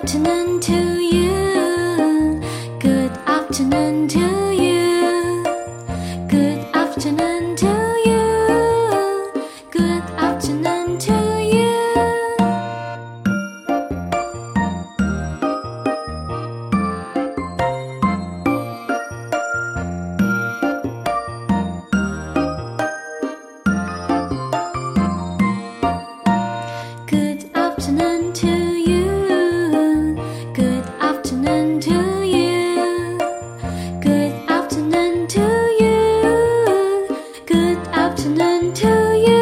Good afternoon to you. Good afternoon to you. Good to you. Good afternoon to you. Good afternoon to you.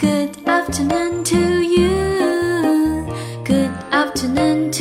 Good afternoon to you. Good afternoon